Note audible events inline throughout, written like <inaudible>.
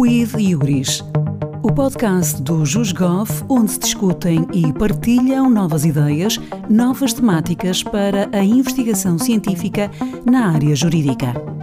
Quid Iuris, o podcast do JusGov, onde se discutem e partilham novas ideias, novas temáticas para a investigação científica na área jurídica.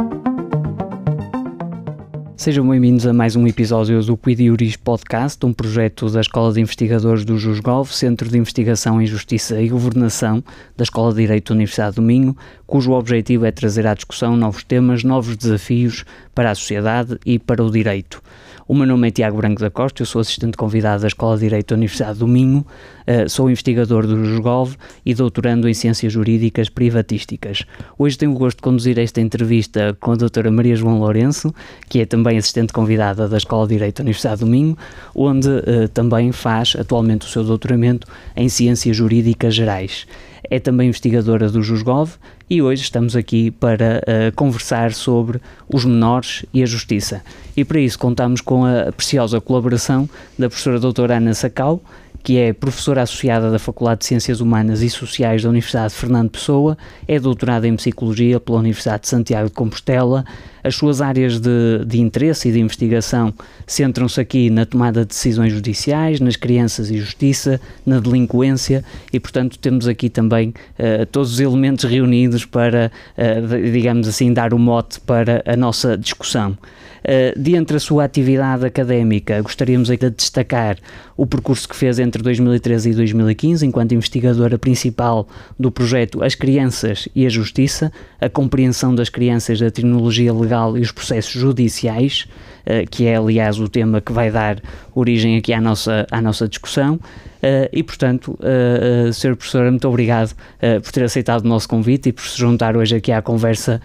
Sejam bem-vindos a mais um episódio do Quidiuris Podcast, um projeto da Escola de Investigadores do JusGov, Centro de Investigação em Justiça e Governação da Escola de Direito da Universidade do Minho, cujo objetivo é trazer à discussão novos temas, novos desafios para a sociedade e para o direito. O meu nome é Tiago Branco da Costa, eu sou assistente convidado da Escola de Direito da Universidade do Minho, uh, sou investigador do JUSGOV e doutorando em Ciências Jurídicas Privatísticas. Hoje tenho o gosto de conduzir esta entrevista com a doutora Maria João Lourenço, que é também assistente convidada da Escola de Direito da Universidade do Minho, onde uh, também faz atualmente o seu doutoramento em Ciências Jurídicas Gerais é também investigadora do JUSGOV e hoje estamos aqui para uh, conversar sobre os menores e a justiça. E para isso contamos com a preciosa colaboração da professora doutora Ana Sacau, que é professora associada da Faculdade de Ciências Humanas e Sociais da Universidade de Fernando Pessoa, é doutorada em Psicologia pela Universidade de Santiago de Compostela. As suas áreas de, de interesse e de investigação centram-se aqui na tomada de decisões judiciais, nas crianças e justiça, na delinquência e, portanto, temos aqui também uh, todos os elementos reunidos para, uh, digamos assim, dar o mote para a nossa discussão. Uh, de entre a sua atividade académica, gostaríamos aqui de destacar o percurso que fez entre 2013 e 2015, enquanto investigadora principal do projeto As Crianças e a Justiça, a compreensão das crianças da terminologia legal e os processos judiciais, uh, que é, aliás, o tema que vai dar origem aqui à nossa, à nossa discussão. Uh, e, portanto, uh, Sr. Professora, muito obrigado por ter aceitado o nosso convite e por se juntar hoje aqui à conversa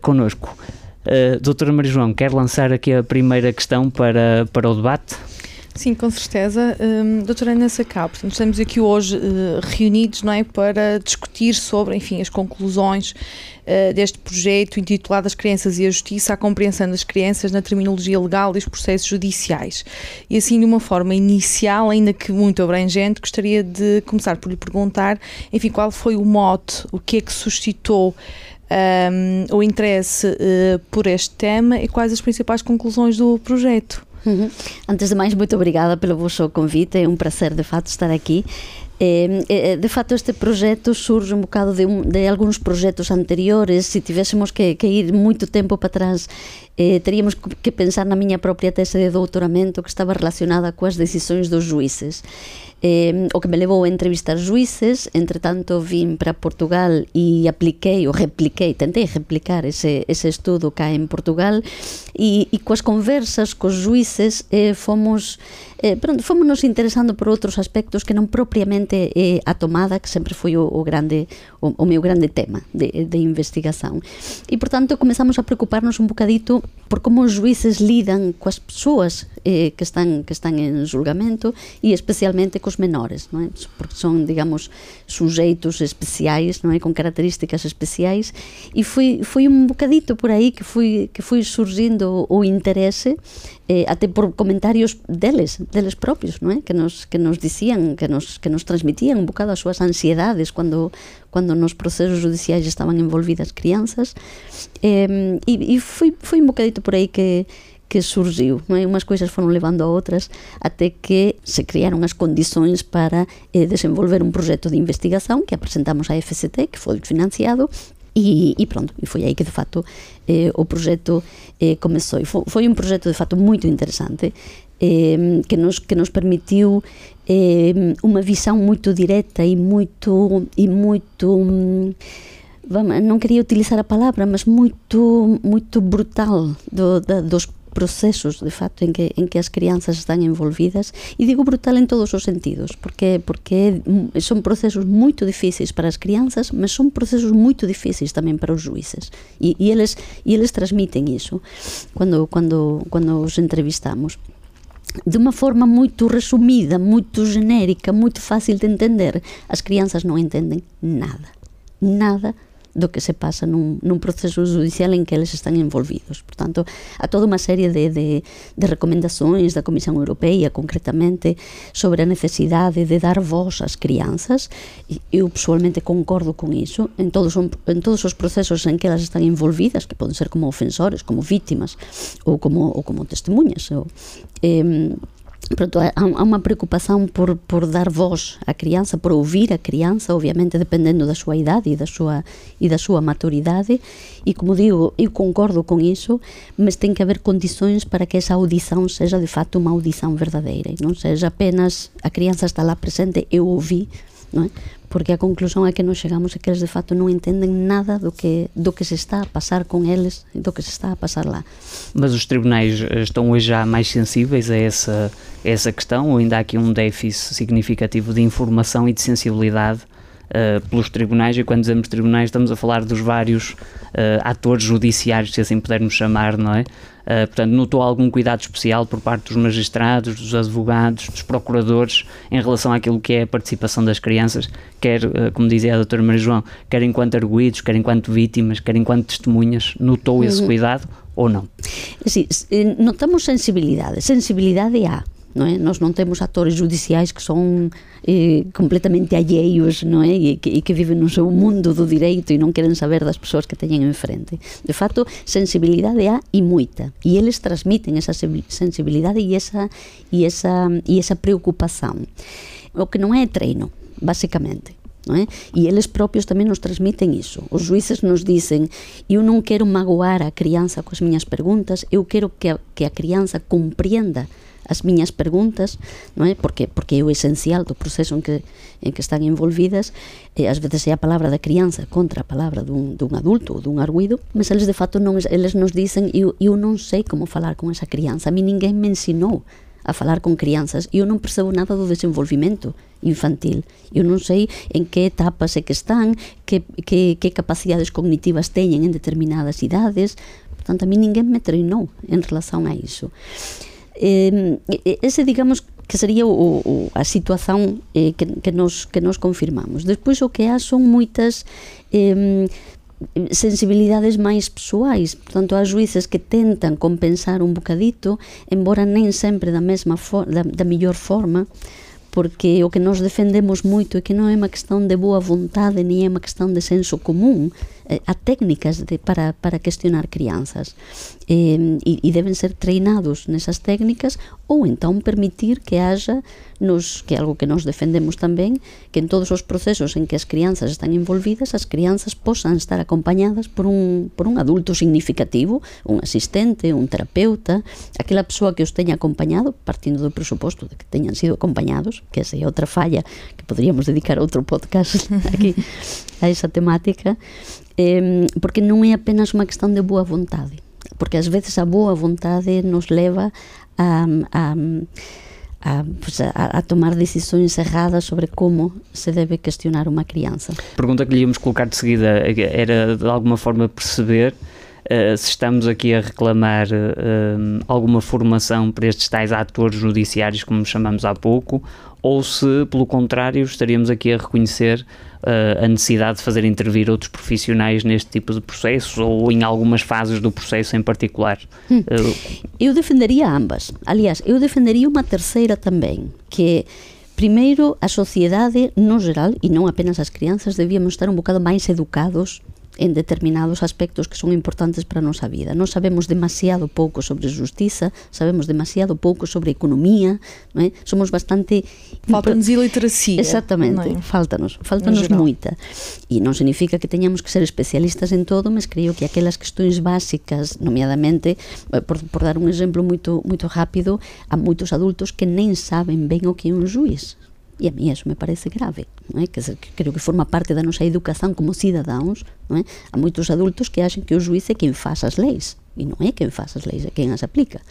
connosco. Doutora Maria João, quer lançar aqui a primeira questão para, para o debate? Sim, com certeza. Um, doutora Ana portanto, estamos aqui hoje uh, reunidos não é, para discutir sobre, enfim, as conclusões uh, deste projeto intitulado As Crianças e a Justiça, a compreensão das crianças na terminologia legal e os processos judiciais. E assim, de uma forma inicial, ainda que muito abrangente, gostaria de começar por lhe perguntar, enfim, qual foi o mote, o que é que suscitou um, o interesse uh, por este tema e quais as principais conclusões do projeto. Uhum. Antes de mais, muito obrigada pelo vosso convite, é um prazer de fato estar aqui. De facto, este projeto surge um bocado de, um, de alguns projetos anteriores. Se tivéssemos que, que ir muito tempo para trás, eh, teríamos que pensar na miña propia tese de doutoramento que estaba relacionada coas decisións dos juíces. Eh, o que me levou a entrevistar juíces, entre tanto vim para Portugal e apliquei ou repliquei, tentei replicar ese, ese estudo cá en Portugal e, e coas conversas cos juíces eh, fomos eh, pronto, fomos nos interesando por outros aspectos que non propiamente eh, a tomada, que sempre foi o, o grande o, o meu grande tema de, de investigación. E, portanto, comezamos a preocuparnos un bocadito por como os juíces lidan coas persoas eh, que están que están en julgamento e especialmente cos menores, non é? Porque son, digamos, sujeitos especiais, non é, con características especiais e foi foi un bocadito por aí que foi que foi surgindo o interese eh, até por comentarios deles, deles propios, non é? Que nos que nos dicían, que nos que nos transmitían un bocado as súas ansiedades cando cando nos procesos judiciais estaban envolvidas crianzas. E, e foi foi un bocadito por aí que que surgiu, non é? Umas coisas foron levando a outras até que se criaron as condições para eh, desenvolver un proxecto de investigación que apresentamos á FCT, que foi financiado E, e, pronto, e foi aí que de facto eh, o proxecto eh, e foi, foi un proxecto de facto moito interesante eh, que, nos, que nos permitiu eh, unha visão moito directa e moito e moito vamos, non quería utilizar a palabra mas moito moito brutal do, dos procesos de facto en que en que as crianzas están envolvidas. E digo brutal en todos os sentidos porque porque son procesos moito difíceis para as crianzas mas son procesos moito difíceis tamén para os juízes. E, e eles e eles transmiten iso cando cando cando os entrevistamos de unha forma moito resumida, moito genérica, moito fácil de entender, as crianzas non entenden nada. Nada do que se pasa nun, nun proceso judicial en que eles están envolvidos. Por tanto, a toda unha serie de, de, de recomendacións da Comisión Europea, concretamente, sobre a necesidade de dar voz ás crianzas, e eu pessoalmente concordo con iso, en todos, en todos os procesos en que elas están envolvidas, que poden ser como ofensores, como vítimas, ou como, ou como testemunhas, ou, eh, Pronto, há unha preocupación por, por dar voz á crianza, por ouvir a crianza, obviamente dependendo da súa idade e da súa, e da súa maturidade e como digo, eu concordo con iso mas ten que haber condições para que esa audición seja de facto unha audición verdadeira e non seja apenas a crianza está lá presente, eu ouvi non é? Porque a conclusón é que nos chegamos é que eles de facto non entenden nada do que, do que se está a pasar con eles e do que se está a pasar lá. Mas os tribunais eh, estão hoje já mais sensíveis a essa, a essa questão ou ainda há aqui um déficit significativo de informação e de sensibilidade uh, pelos tribunais e quando dizemos tribunais estamos a falar dos vários uh, atores judiciários, se assim pudermos chamar, não é? Uh, portanto, notou algum cuidado especial por parte dos magistrados, dos advogados, dos procuradores em relação àquilo que é a participação das crianças, quer, uh, como dizia a doutora Maria João, quer enquanto arguídos, quer enquanto vítimas, quer enquanto testemunhas, notou esse uhum. cuidado ou não? Sim, notamos sensibilidade. Sensibilidade há. Non é? Nós non temos actores judiciais que son eh, completamente alleios, non é? E que, e que viven no seu mundo do direito e non queren saber das persoas que teñen enfrente. De facto, sensibilidade há e moita. E eles transmiten esa sensibilidade e esa, e esa, e esa preocupación. O que non é treino, basicamente. É? E eles propios tamén nos transmiten iso. Os juízes nos dicen eu non quero magoar a crianza coas miñas preguntas, eu quero que a, que a crianza compreenda as miñas preguntas, non é? Porque porque é o esencial do proceso en que en que están envolvidas, e ás veces é a palabra da crianza contra a palabra dun, dun adulto ou dun arguido, mas eles de fato non eles nos dicen eu, eu non sei como falar con esa crianza, a mí ninguén me ensinou a falar con crianzas e eu non percebo nada do desenvolvimento infantil. Eu non sei en que etapas é que están, que, que, que capacidades cognitivas teñen en determinadas idades, portanto, a mí ninguén me treinou en relación a iso. Eh, ese, digamos, que sería o, o a situación eh, que, que, nos, que nos confirmamos. Despois o que há son moitas eh, sensibilidades máis persoais, tanto as juíces que tentan compensar un bocadito, embora nem sempre da mesma for, da, da mellor forma, porque o que nós defendemos moito é que non é unha questão de boa vontade, ni é unha questão de senso común, eh, a técnicas de, para, para questionar crianzas. Eh, e, e deben ser treinados nesas técnicas ou entón permitir que haxa nos, que é algo que nos defendemos tamén que en todos os procesos en que as crianzas están envolvidas as crianzas posan estar acompañadas por un, por un adulto significativo un asistente, un terapeuta aquela persoa que os teña acompañado partindo do presuposto de que teñan sido acompañados que esa é outra falla que poderíamos dedicar outro podcast <laughs> aquí a esa temática eh, porque non é apenas unha questão de boa vontade porque ás veces a boa vontade nos leva a, a, a, pues a, a tomar decisões erradas sobre como se deve questionar uma criança. A pergunta que lhe íamos colocar de seguida era de alguma forma perceber uh, se estamos aqui a reclamar uh, alguma formação para estes tais atores judiciários, como chamamos há pouco, ou se, pelo contrário, estaríamos aqui a reconhecer uh, a necessidade de fazer intervir outros profissionais neste tipo de processos ou em algumas fases do processo em particular? Hum. Uh, eu defenderia ambas. Aliás, eu defenderia uma terceira também, que primeiro a sociedade no geral e non apenas as crianças debíamos estar un bocado máis educados en determinados aspectos que son importantes para a nosa vida. Non sabemos demasiado pouco sobre justiza, sabemos demasiado pouco sobre economía, non é? Somos bastante Falta-nos iliteracia. Exactamente, é? falta-nos, falta-nos moita. E non significa que teñamos que ser especialistas en todo, mas creo que aquelas questões básicas, nomeadamente, eh, por, por dar un exemplo moito moito rápido, a moitos adultos que nem saben ben o que é un juiz E a mí eso me parece grave, non é? Que, que forma parte da nosa educación como cidadáns, non é? A moitos adultos que achen que o juiz é quen faz as leis, e non é quen faz as leis, é quen as aplica.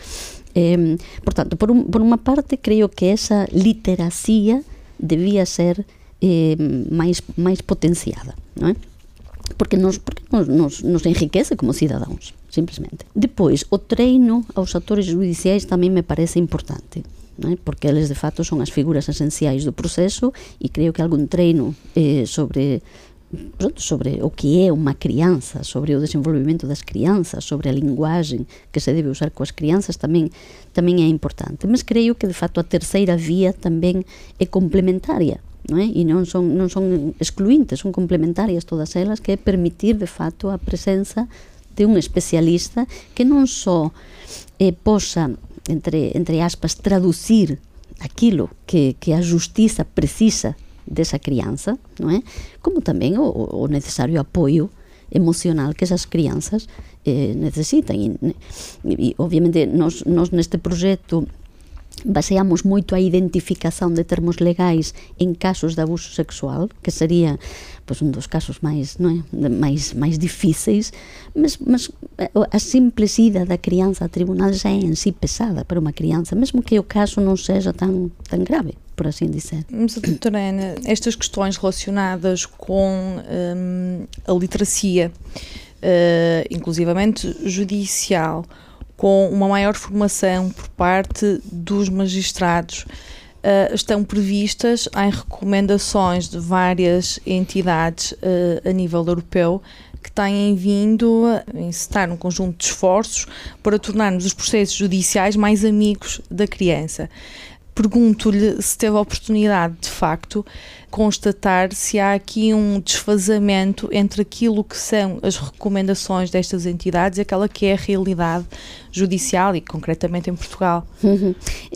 Eh, por por, unha parte, creo que esa literacia debía ser máis, máis potenciada, non é? porque nos, porque nos, nos, nos enriquece como cidadáns, simplesmente. Depois, o treino aos actores judiciais tamén me parece importante né? porque eles de fato son as figuras esenciais do proceso e creo que algún treino eh, sobre pronto, sobre o que é uma criança, sobre o desenvolvimento das crianças, sobre a linguagem que se deve usar com as crianças também também é importante. Mas creio que de facto a terceira via também é complementária. É? E não são, não são excluintes, são complementárias todas elas, que é permitir de facto a presença de um especialista que não só eh, entre, entre aspas, traduzir aquilo que, que a justiça precisa dessa criança, não é? Como também o, o necessário apoio emocional que essas crianças eh, necessitam. E, e, obviamente, nós, nós neste projeto baseamos moito a identificación de termos legais en casos de abuso sexual, que sería pois, un dos casos máis, non é? máis, máis difíceis, mas, mas a simples ida da crianza a tribunal já é en si pesada para uma criança, mesmo que o caso não seja tão, tão grave, por assim dizer. Mas, doutora Ana, estas questões relacionadas com hum, a literacia, uh, inclusivamente judicial, com uma maior formação por parte dos magistrados. Uh, estão previstas em recomendações de várias entidades uh, a nível europeu que têm vindo a incitar um conjunto de esforços para tornarmos os processos judiciais mais amigos da criança. Pergunto-lhe se teve a oportunidade, de facto, constatar se há aqui um desfazamento entre aquilo que são as recomendações destas entidades e aquela que é a realidade judicial e concretamente em Portugal. Uhum.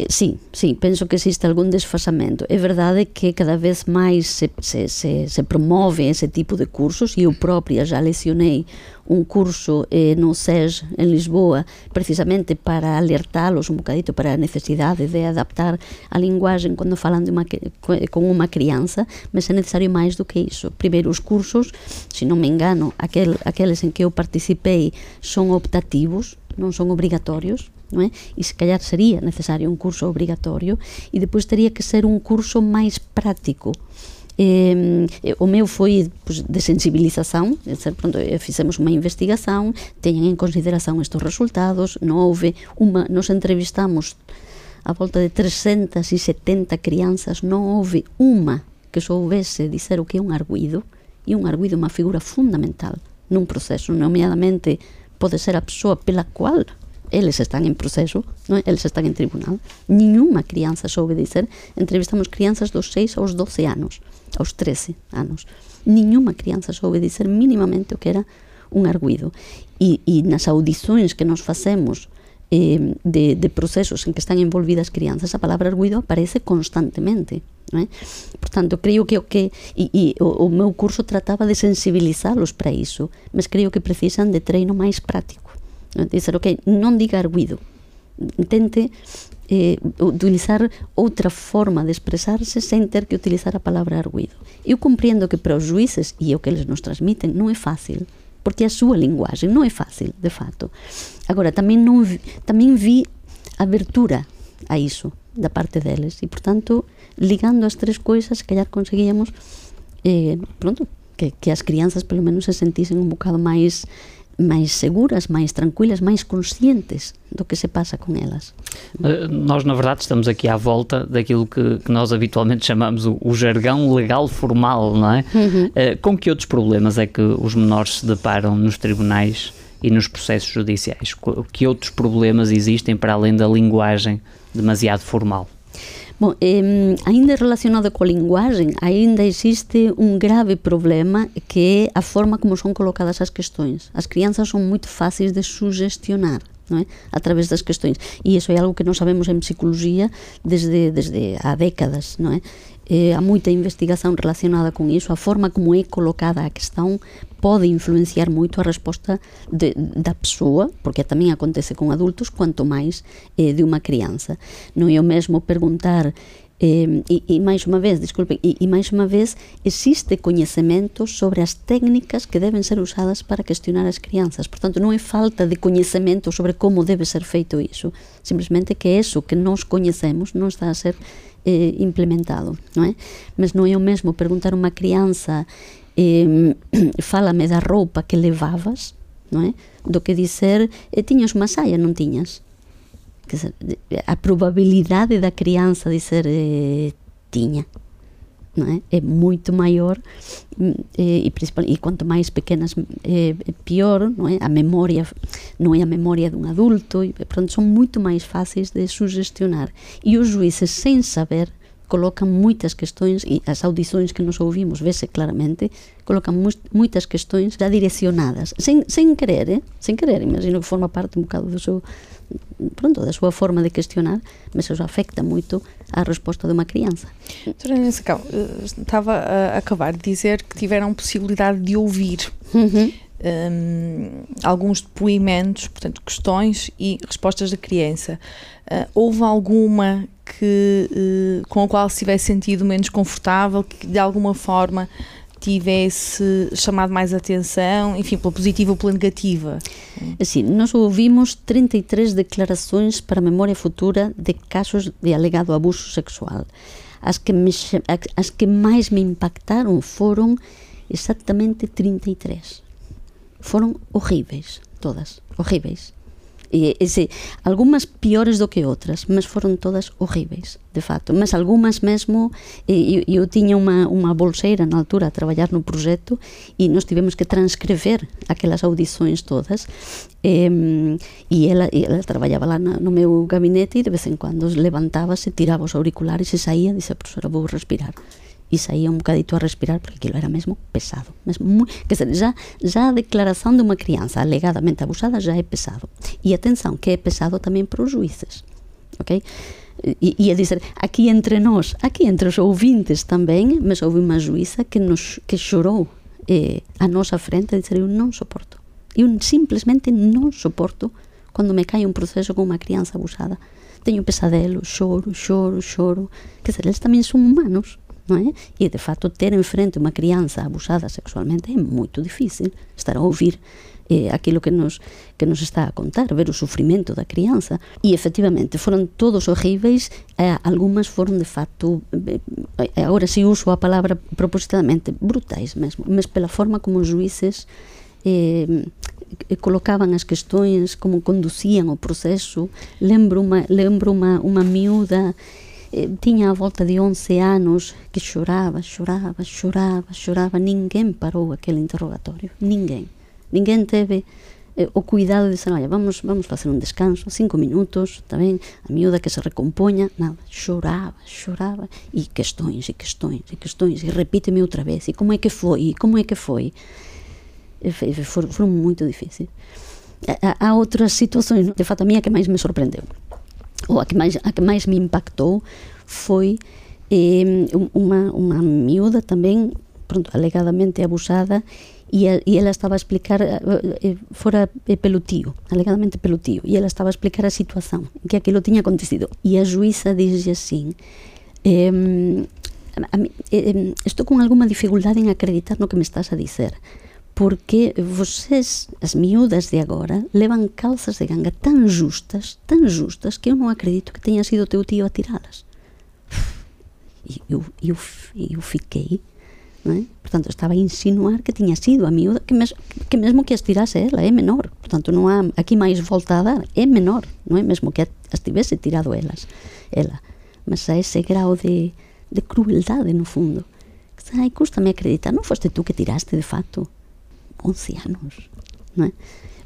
Sim, sim, penso que existe algum desfazamento. É verdade que cada vez mais se, se, se, se promove esse tipo de cursos e eu própria já lecionei um curso eh, no SES em Lisboa precisamente para alertá-los um bocadito para a necessidade de adaptar a linguagem quando falam de uma, com uma criança mas é necessário mais do que isso. Primeiro, os cursos, se não me engano, aquel, aqueles em que eu participei são optativos, não são obrigatórios, não é? E se calhar seria necessário um curso obrigatório e depois teria que ser um curso mais prático. Eh, o meu foi pues, de sensibilização, pronto, fizemos uma investigação, tenham em consideração estes resultados, não houve uma, nós entrevistamos a volta de 370 crianças, não houve uma que soubese dizer o que é un arguido, e un arguido é unha figura fundamental nun proceso, nomeadamente pode ser a persoa pela cual eles están en proceso, non? eles están en tribunal. Niñuma crianza soube dizer, entrevistamos crianzas dos 6 aos 12 anos, aos 13 anos. Niñuma crianza soube dizer mínimamente o que era un arguido. E, e nas audições que nos facemos eh, de, de procesos en que están envolvidas crianzas, a palabra arguido aparece constantemente. Non é? Portanto, creo que o que e, e o, o meu curso trataba de sensibilizalos para iso, mas creo que precisan de treino máis práctico. Non? Dizer, ok, non diga arguido, tente eh, utilizar outra forma de expresarse sen ter que utilizar a palabra arguido. Eu comprendo que para os juízes e o que eles nos transmiten non é fácil, porque a súa linguaxe non é fácil, de fato. Agora, tamén, non vi, tamén vi abertura a iso da parte deles e, portanto, ligando as tres coisas, callar conseguíamos eh, pronto, que, que as crianzas pelo menos se sentisen un bocado máis máis seguras, máis tranquilas, máis conscientes do que se passa com elas. Uh, nós, na verdade, estamos aqui à volta daquilo que, que nós habitualmente chamamos o, o, jargão legal formal, não é? Uhum. Uh, com que outros problemas é que os menores se deparam nos tribunais e nos processos judiciais? Que outros problemas existem para além da linguagem demasiado formal? Bom, eh, ainda relacionado coa linguagem, ainda existe un grave problema que é a forma como son colocadas as questões. As crianças son moito fáceis de sugestionar. Non é? a través das questões e iso é algo que non sabemos en psicología desde, desde há décadas non é? Eh, há moita investigación relacionada con iso, a forma como é colocada a questão pode influenciar moito a resposta de, da pessoa, porque tamén acontece con adultos, quanto máis eh, de unha crianza. Non é o mesmo perguntar Eh, e, e máis unha vez, disculpe, e, e máis unha vez existe coñecemento sobre as técnicas que deben ser usadas para questionar as crianzas. Portanto, non é falta de coñecemento sobre como debe ser feito iso, simplesmente que eso que nós coñecemos non está a ser eh, implementado, non é? Mas non é o mesmo perguntar a unha crianza eh, <coughs> fálame da roupa que levavas, non é? Do que dizer, e tiñas unha saia, non tiñas? a probabilidade da criança dizer eh, não é? É muito maior e, e, e quanto mais pequenas é, pior, não é? A memória não é a memória de um adulto e pronto, são muito mais fáceis de sugestionar. E os juízes, sem saber, colocam muitas questões e as audições que nós ouvimos, vê-se claramente, colocam mu muitas questões já direcionadas, sem, sem querer, eh? sem querer, imagino que forma parte um bocado do seu pronto, da sua forma de questionar, mas isso afecta muito a resposta de uma criança. Doutora Inês eh, estava a acabar de dizer que tiveram possibilidade de ouvir uhum. um, alguns depoimentos, portanto, questões e respostas da criança. Uh, houve alguma que, uh, com a qual se tivesse sentido menos confortável, que de alguma forma tivesse chamado mais atenção, enfim, pela positiva ou pela negativa? Sim, nós ouvimos 33 declarações para a memória futura de casos de alegado abuso sexual. As que, me, as que mais me impactaram foram exatamente 33. Foram horríveis, todas, horríveis. E, e se, algunhas piores do que outras, mas foron todas horríveis, de facto. Mas algunhas mesmo, e, e eu tiña unha, unha bolseira na altura a traballar no proxecto e nos tivemos que transcrever aquelas audições todas. E, e ela, e ela traballaba lá na, no meu gabinete e de vez en cuando levantábase, tiraba os auriculares e saía e dixía, profesora, vou respirar e saía un bocadito a respirar porque aquilo era mesmo pesado mesmo moi, que dizer, já, já a declaración de unha crianza alegadamente abusada já é pesado. E atenção que é pesado tamén para os juízes ok? E, e a dizer, aquí entre nós aquí entre os ouvintes tamén mas houve unha juíza que, nos, que chorou eh, a nosa frente a dizer, eu non soporto eu simplesmente non soporto cando me cae un proceso con unha crianza abusada. Teño pesadelo, choro, choro, choro. Que dizer, eles tamén son humanos non é? E de facto ter en frente unha crianza abusada sexualmente é moito difícil estar a ouvir eh, aquilo que nos, que nos está a contar, ver o sufrimento da crianza. E efectivamente foron todos horríveis, eh, algunhas foron de facto, eh, agora si uso a palabra propositadamente, brutais mesmo, mas pela forma como os juíces eh, colocaban as questões, como conducían o proceso. Lembro unha, lembro unha, unha miúda eh, tiña a volta de 11 anos que choraba, choraba, choraba, choraba, ninguén parou aquele interrogatorio, ninguén. Ninguén teve eh, o cuidado de dizer, olha, vamos, vamos facer un descanso, cinco minutos, tamén, a miúda que se recompoña, nada, choraba, choraba, e questões, e questões, e questões, e repíteme outra vez, e como é que foi, e como é que foi. E, foron, foron moito difícil. Há, outras situações, de fato, a minha que máis me sorprendeu ou a que máis, a que máis me impactou foi eh, unha, unha miúda tamén pronto, alegadamente abusada e, a, e ela estaba a explicar eh, eh fora eh, pelo tío, alegadamente pelo tío e ela estaba a explicar a situación que aquilo tiña acontecido. E a juíza dixe assim estou con alguma dificultade en acreditar no que me estás a dicer porque vocês, as miúdas de agora, levan calzas de ganga tan justas, tan justas, que eu non acredito que tenha sido teu tio a tiralas. E eu, eu, eu fiquei, não é? portanto, estava a insinuar que tiña sido a miúda, que, mes, que mesmo que as tirase ela, é menor. Portanto, non há aquí máis volta a dar, é menor, non é? Mesmo que as tivese tirado elas, ela. Mas a ese grau de, de crueldade, no fundo. Ai, custa-me acreditar, non foste tú que tiraste, de facto 11 anos, não é?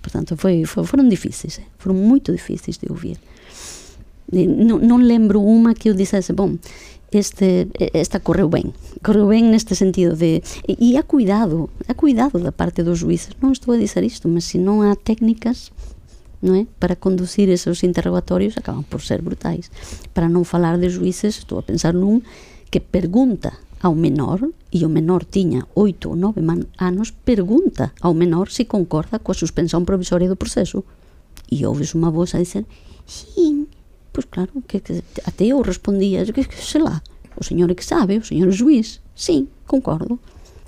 Portanto, foi, foram difíceis, foram muito difíceis de ouvir. Não, não lembro uma que eu dissesse, bom, este, esta correu bem. Correu bem neste sentido de... E, e há cuidado, há cuidado da parte dos juízes. Não estou a dizer isto, mas se não há técnicas não é? para conduzir esses interrogatórios, acabam por ser brutais. Para não falar de juízes, estou a pensar num que pergunta ao menor, e o menor tiña oito ou nove anos, pergunta ao menor se concorda coa suspensão provisoria do proceso. E ouves unha voz a dizer, sim, pois claro, que, que até eu respondía, que, que sei lá, o señor é que sabe, o señor juiz, sim, concordo,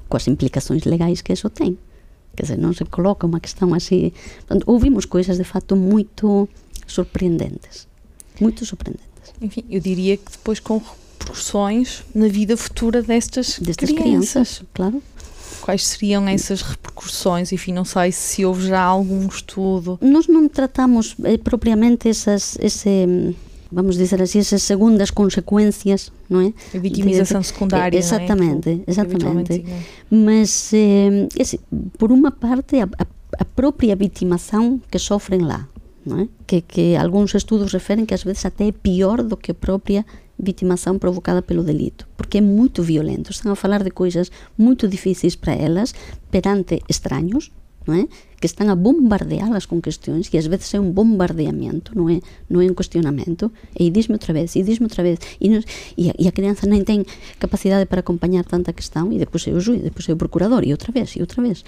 coas implicações legais que eso ten. Quer dizer, non se coloca unha questão así. Portanto, ouvimos coisas de fato moito surpreendentes. Muito surpreendentes. Enfim, eu diria que depois com repercussões na vida futura destas, destas crianças. crianças. Claro. Quais seriam essas repercussões? Enfim, não sei se houve já algum estudo. Nós não tratamos eh, propriamente essas, esse, vamos dizer assim, essas segundas consequências, não é? A vitimização secundária, Exatamente, é? exatamente. Mas, eh, assim, por uma parte, a, a, a própria vitimação que sofrem lá, não é? Que, que alguns estudos referem que às vezes até é pior do que a própria vitimação provocada pelo delito, porque é muito violento. Estão a falar de coisas muito difíceis para elas perante estranhos, não é? Que estão a bombardeá-las com questões e às vezes é um bombardeamento, não é, não é um questionamento. E diz-me outra vez, e diz-me outra vez. E, não, e, a, e, a, criança nem tem capacidade para acompanhar tanta questão e depois é o juiz, depois é o procurador e outra vez, e outra vez.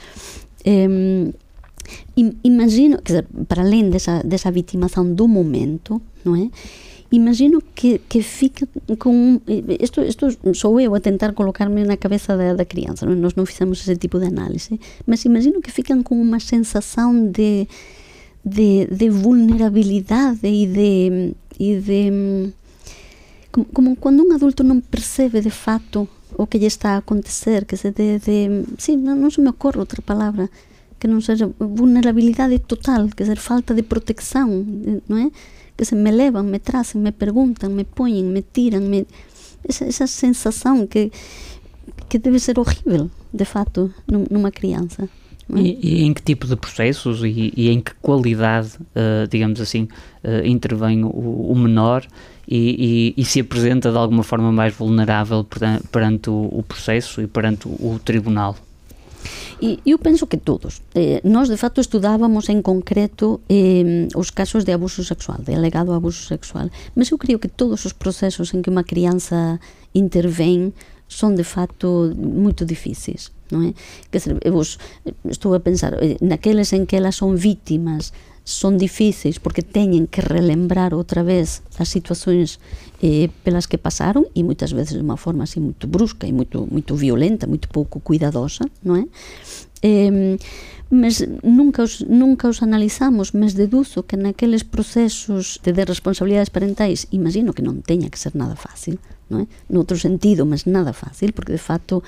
imagino, quer dizer, para além dessa, dessa vitimação do momento, não é? Imagino que, que fica com isto, isto sou eu a tentar colocar-me na cabeça da, da criança não? nós não fizemos esse tipo de análise mas imagino que ficam com uma sensação de de, de vulnerabilidade e de, e de como, como, quando um adulto não percebe de fato o que lhe está a acontecer que se de, de sim, não, não se me ocorre outra palavra que não seja vulnerabilidade total, quer dizer, falta de proteção, não é? Que se me levam, me trazem, me perguntam, me põem, me tiram, me... Essa, essa sensação que, que deve ser horrível, de fato, numa criança. É? E, e, em que tipo de processos e, e em que qualidade, uh, digamos assim, uh, intervém o, o menor e, e, se apresenta de alguma forma mais vulnerável perante, perante o, o, processo e perante o, o tribunal? E eu penso que todos. Eh, nós, de facto, estudábamos en concreto eh, os casos de abuso sexual, de alegado abuso sexual. Mas eu creo que todos os procesos en que unha crianza intervén son, de facto, moito difíceis. Non é? Que, eu estou a pensar, eh, naqueles en que elas son vítimas son difíceis porque teñen que relembrar outra vez as situacións eh, pelas que pasaron e moitas veces de unha forma así moito brusca e moito, moito violenta, moito pouco cuidadosa, non é? Eh, mes, nunca, os, nunca os analizamos, mes deduzo que naqueles procesos de, de responsabilidades parentais imagino que non teña que ser nada fácil, non é? Noutro sentido, mas nada fácil, porque de facto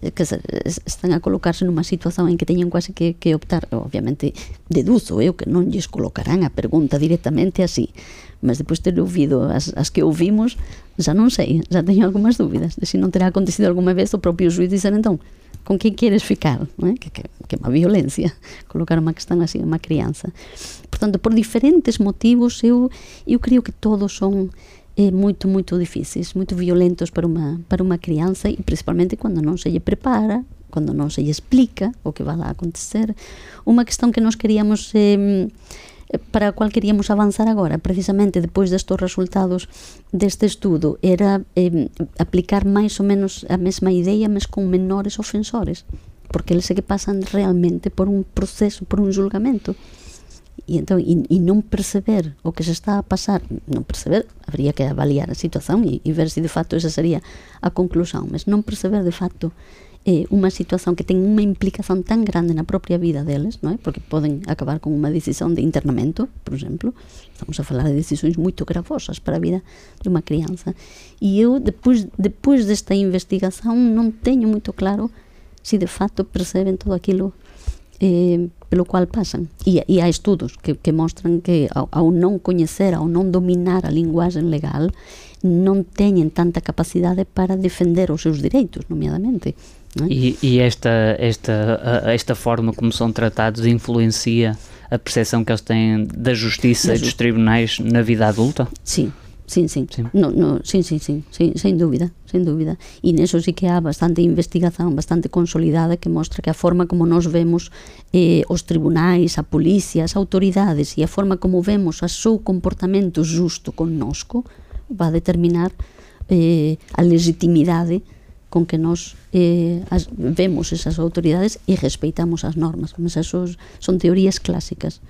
eh, que se, están a colocarse nunha situación en que teñen quase que, que optar, obviamente deduzo eu que non lles colocarán a pergunta directamente así, mas depois ter ouvido as, as que ouvimos, xa non sei, xa teño algunhas dúbidas de se non terá acontecido alguma vez o propio juiz dizer entón, con quen queres ficar, non é? Que, que, que má violencia, <laughs> colocar uma questão así a unha criança. Portanto, por diferentes motivos, eu, eu creo que todos son é moito, moito difíceis, moito violentos para unha, para unha crianza e principalmente cando non se lle prepara, cando non se lle explica o que vai lá acontecer. Unha questão que nós queríamos eh, para a cual queríamos avanzar agora, precisamente depois destes resultados deste estudo, era eh, aplicar máis ou menos a mesma idea, mas con menores ofensores, porque eles é que pasan realmente por un proceso, por un julgamento e entón e, e non perceber o que se está a pasar non perceber, habría que avaliar a situación e, e ver se de facto esa sería a conclusión, mas non perceber de facto eh, unha situación que ten unha implicación tan grande na propia vida deles, non é? porque poden acabar con unha decisión de internamento, por exemplo, estamos a falar de decisións moito gravosas para a vida de unha crianza. E eu, depois, depois desta investigación, non teño moito claro se de facto perceben todo aquilo eh, pelo cual pasan. E, e há estudos que, que mostran que ao, ao non coñecer, ao non dominar a linguaxe legal, non teñen tanta capacidade para defender os seus direitos, nomeadamente. É? E, e esta, esta, esta forma como são tratados influencia a percepção que eles têm da justiça da e dos tribunais na vida adulta? Sim, Sim, sim. Sí. No, no, sí, sí, sí, sí, sen dúbida, sen dúbida. E neso sí que há bastante investigación, bastante consolidada que mostra que a forma como nós vemos eh, os tribunais, a policía, as autoridades e a forma como vemos o seu comportamento justo connosco va a determinar eh, a legitimidade con que nós eh, as, vemos esas autoridades e respeitamos as normas. Mas esos son teorías clásicas.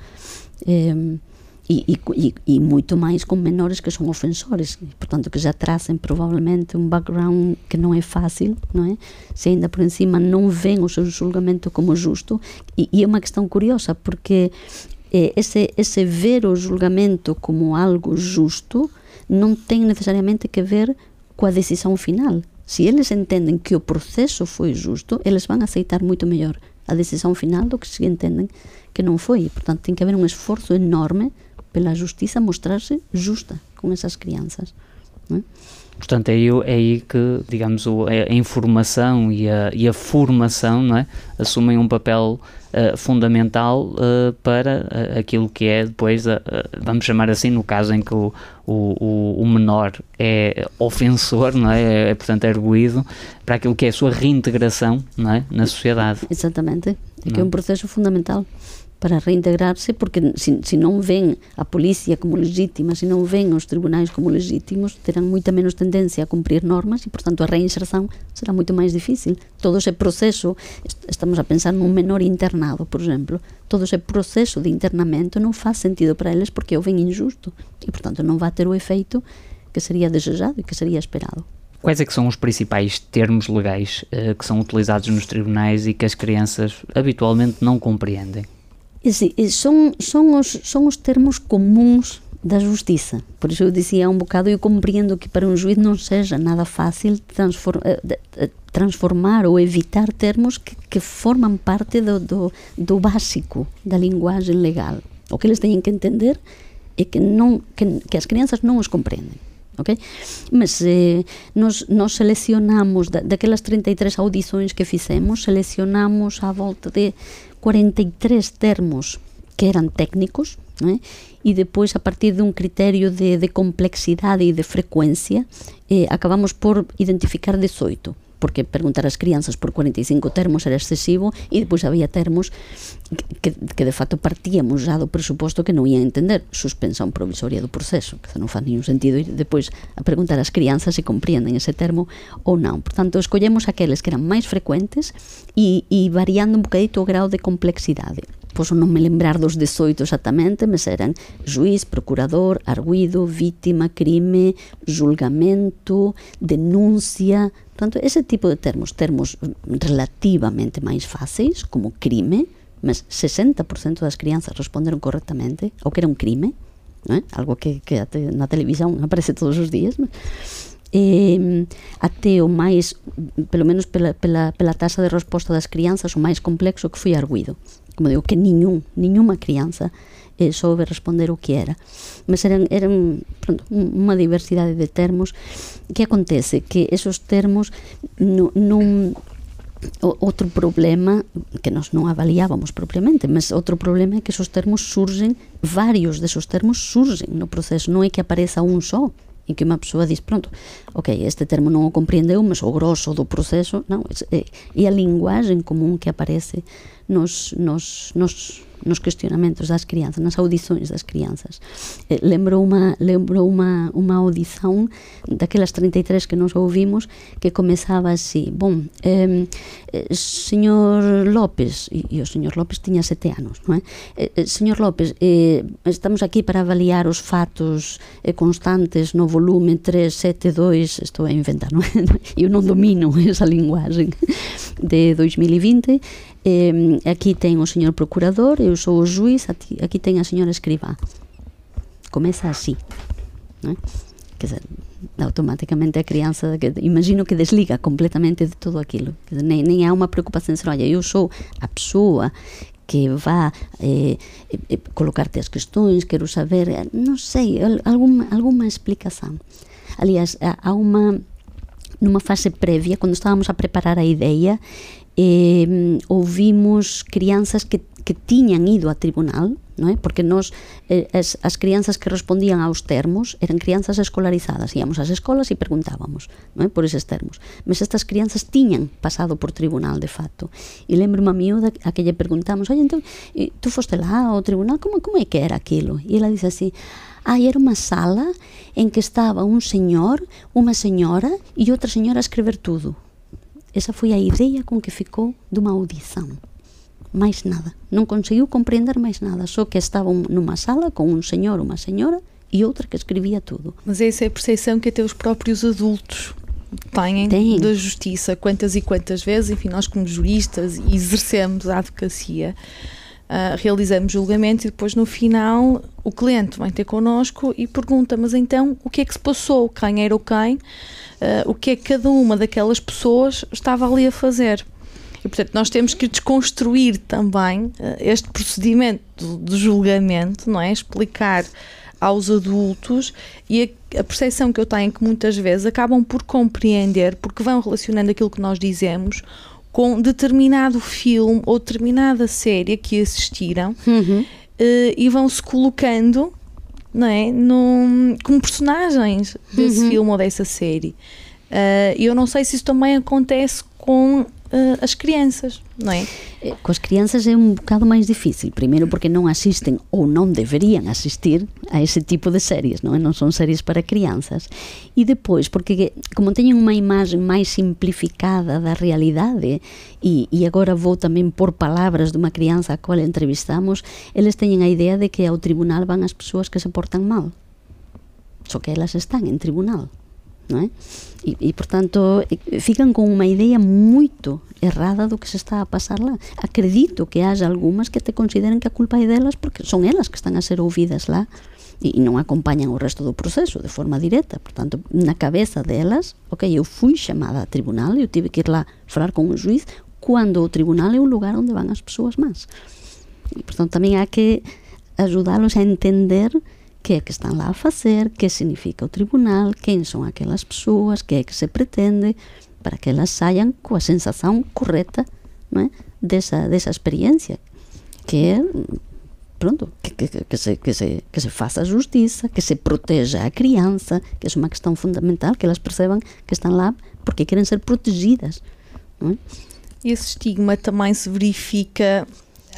Eh, e, e, e, moito máis con menores que son ofensores portanto que já trazem provavelmente un background que non é fácil non é? se ainda por encima non ven o seu julgamento como justo. E, e é unha questão curiosa porque eh, ese, ese ver o julgamento como algo justo non ten necesariamente que ver coa decisión final. Se eles entenden que o proceso foi justo eles a aceitar moito mellor a decisión final do que se entenden que non foi. Portanto ten que haber un esforzo enorme pela justiça mostrar-se justa com essas crianças. É? Portanto, é aí, é aí que, digamos, a informação e a, e a formação não é? assumem um papel uh, fundamental uh, para uh, aquilo que é depois, vamos chamar assim, no caso em que o, o, o menor é ofensor, não é? é? é portanto, erguido, para aquilo que é a sua reintegração não é? na sociedade. Exatamente, é que é um processo fundamental para reintegrar-se, porque se, se não vem a polícia como legítima, se não vem os tribunais como legítimos, terão muita menos tendência a cumprir normas e, portanto, a reinserção será muito mais difícil. Todo esse processo, estamos a pensar num menor internado, por exemplo, todo esse processo de internamento não faz sentido para eles porque é bem injusto e, portanto, não vai ter o efeito que seria desejado e que seria esperado. Quais é que são os principais termos legais uh, que são utilizados nos tribunais e que as crianças habitualmente não compreendem? Son, son, os, son os termos comuns da justiça. Por isso eu dizia um bocado, eu compreendo que para um juiz não seja nada fácil eh, eh, transformar ou evitar termos que, que formam parte do, do, do, básico da linguagem legal. O que eles têm que entender é que, não, que, que as crianças não os compreendem. ok? Mas eh, nos, nos selecionamos, da, daquelas 33 audições que fizemos, selecionamos à volta de 43 termos que eran técnicos, é? e depois a partir de un criterio de, de complexidade e de frecuencia eh, acabamos por identificar 18 porque perguntar ás crianzas por 45 termos era excesivo e depois había termos que, que de facto partíamos já do presuposto que non ian entender suspensão provisoria do proceso que non faz nenhum sentido e depois a perguntar ás crianzas se compreenden ese termo ou non. Portanto escollemos aqueles que eran máis frecuentes e, e variando un bocadito o grau de complexidade posso non me lembrar dos 18 exactamente, mas eran juiz, procurador, arguido, vítima, crime, julgamento, denuncia, tanto ese tipo de termos, termos relativamente máis fáceis, como crime, mas 60% das crianzas responderon correctamente ao que era un crime, non é? algo que, que até na televisión aparece todos os días, mas, eh, até o máis, pelo menos pela, pela, pela taxa de resposta das crianzas, o máis complexo que foi arguido. Como digo, que niñún, niñuma crianza eh, soube responder o que era. Mas eran, eran pronto, diversidade de termos. que acontece? Que esos termos outro problema que nós non avaliábamos propiamente, mas outro problema é que esos termos surgen, varios desos termos surgen no proceso, non é que apareza un só, e que unha persoa diz, pronto, ok, este termo non o compreendeu, mas o grosso do proceso, non, é, é a linguagem común que aparece nos, nos, nos nos cuestionamentos das crianzas, nas audições das crianças. Eh, lembro unha lembro unha unha audición daquelas 33 que nos ouvimos que comezaba así, bom, eh, señor López, e, e o señor López tiña sete anos, non é? Eh, eh, señor López, eh, estamos aquí para avaliar os fatos constantes no volume 372, estou a inventar, non é? <laughs> Eu non domino <laughs> esa linguaxe de 2020 eh, aquí ten o señor procurador, eu sou o juiz, aquí ten a señora escribá. Comeza así. Non Que dizer, automáticamente a crianza que imagino que desliga completamente de todo aquilo dizer, nem, nem há unha preocupación de olha, eu sou a persoa que vá eh, eh, colocarte as questões, quero saber, non sei, alguma, alguma explicación. Aliás, há unha numa fase prévia, quando estávamos a preparar a ideia, eh, ouvimos crianças que, que tiñan ido a tribunal, non é? porque nós, eh, as, as crianzas que respondían aos termos eran crianzas escolarizadas, íamos ás escolas e preguntábamos non é? por eses termos. Mas estas crianzas tiñan pasado por tribunal, de facto. E lembro a miúda a que lle preguntamos, oi, entón, tú foste lá ao tribunal, como, como é que era aquilo? E ela dice así, ah, era unha sala en que estaba un señor, unha señora e outra señora a escrever tudo. Esa foi a ideia con que ficou dunha audição. Mais nada. Non conseguiu compreender máis nada. Só que estavam numa sala com um senhor, uma senhora e outra que escrevia tudo. Mas essa é a percepção que até os próprios adultos têm Tem. da justiça. Quantas e quantas vezes, enfim, nós como juristas exercemos a advocacia, uh, realizamos julgamento e depois no final o cliente vem ter connosco e pergunta, mas então o que é que se passou? Quem era o quem? uh, o que é que cada uma daquelas pessoas estava ali a fazer. E, portanto, nós temos que desconstruir também uh, este procedimento do, julgamento, não é? Explicar aos adultos e a, a percepção que eu tenho é que muitas vezes acabam por compreender, porque vão relacionando aquilo que nós dizemos com determinado filme ou determinada série que assistiram uhum. uh, e vão se colocando não é? Num, como personagens desse uhum. filme ou dessa série. Uh, eu não sei se isso também acontece com uh, as crianças, não é? Eh, com as crianças é um bocado mais difícil. Primeiro porque não assistem ou não deveriam assistir a esse tipo de séries, não é? Não são séries para crianças. E depois porque como têm uma imagem mais simplificada da realidade e, e agora vou também por palavras de uma criança a qual entrevistamos, eles têm a ideia de que ao tribunal vão as pessoas que se portam mal. Só que elas estão em tribunal. Não é? E, e, portanto, ficam com uma ideia muito errada do que se está a passar lá. Acredito que haja algumas que te consideren que a culpa é delas porque son elas que están a ser ouvidas lá e, e non acompañan o resto do proceso de forma directa. Portanto, na cabeza delas, ok, eu fui chamada a tribunal, eu tive que ir lá falar con un juiz, cando o tribunal é o lugar onde van as persoas máis. E, portanto, tamén hai que ajudalos a entender que é que están lá a facer, que significa o tribunal, quen son aquelas persoas, que é que se pretende, para que elas saian coa sensación correcta non é? desa, desa experiencia, que é pronto, que, que, que, se, que, se, que se faça justiça, que se proteja a criança, que é uma questão fundamental, que elas percebam que estão lá porque querem ser protegidas. É? Esse estigma também se verifica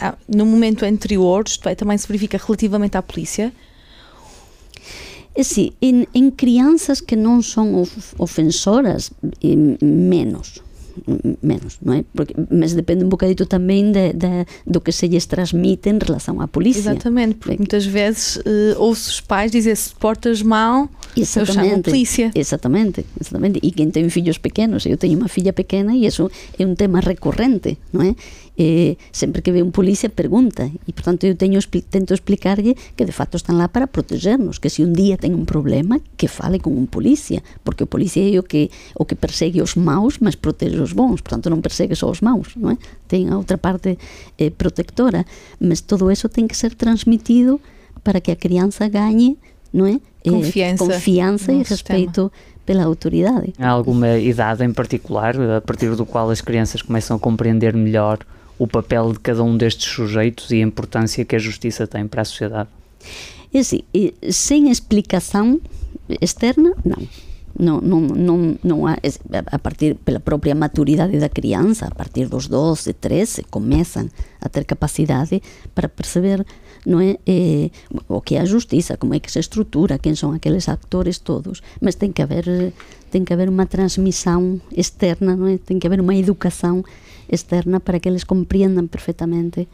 ah, no momento anterior, isto é, também se verifica relativamente à polícia, É si, en, en crianzas que son of, ofensoras, eh, menos menos, non é? Porque, mas depende un bocadito tamén de, de, do que se lhes transmite en relação à polícia. Exatamente, porque muitas vezes uh, ouço os pais dizer se portas mal, exatamente, eu chamo a polícia. Exatamente, exatamente. E quem tem filhos pequenos, eu tenho uma filha pequena e isso é um tema recorrente, non é? Eh, sempre que ve un policía pregunta e portanto eu teño tento explicarlle que de facto están lá para protegernos que se un día ten un problema que fale con un policía porque o policía é o que o que persegue os maus mas protege os bons portanto non persegue só os maus non é? ten a outra parte eh, protectora mas todo eso ten que ser transmitido para que a crianza gañe non é? Eh, confianza, confianza e respeito sistema pela autoridade. Há alguma idade em particular a partir do qual as crianças começam a compreender melhor o papel de cada um destes sujeitos e a importância que a justiça tem para a sociedade? É assim, sem explicação externa, não. não, não, não, não há, a partir pela própria maturidade da criança, a partir dos 12, 13, começam a ter capacidade para perceber não é, é o que é a justiça, como é que se estrutura, quem são aqueles actores todos, mas tem que haver tem que haver uma transmissão externa, não é? Tem que haver uma educação externa para que eles compreendam perfectamente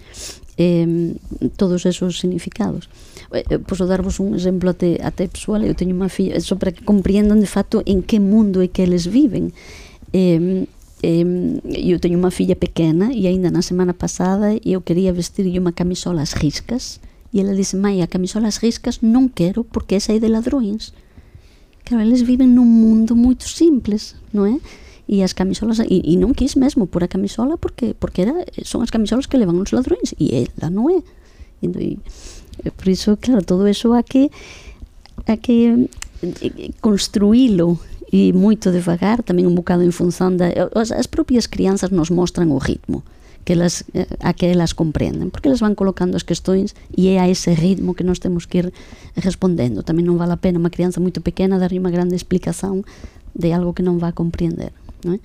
eh, todos esos significados. Eh, posso darvos un exemplo até, até pessoal, eu teño unha filla, só para que comprendan de facto en que mundo é que eles eh, eu teño unha filla pequena e aínda na semana pasada eu quería vestirlle unha camisola ás riscas e ela disse, mai, a camisola ás riscas non quero porque esa é de ladrões. Claro, eles viven nun mundo moito simples, non é? e as camisolas e, e non quis mesmo por a camisola porque porque era son as camisolas que levan os ladrões e ela non é e, e, por iso claro todo eso a que a que eh, construílo e moito devagar tamén un bocado en función da as, as propias crianzas nos mostran o ritmo que elas, eh, a que elas comprenden porque elas van colocando as questões e é a ese ritmo que nós temos que ir respondendo tamén non vale a pena unha crianza moito pequena darlle unha grande explicación de algo que non va a compreender não é?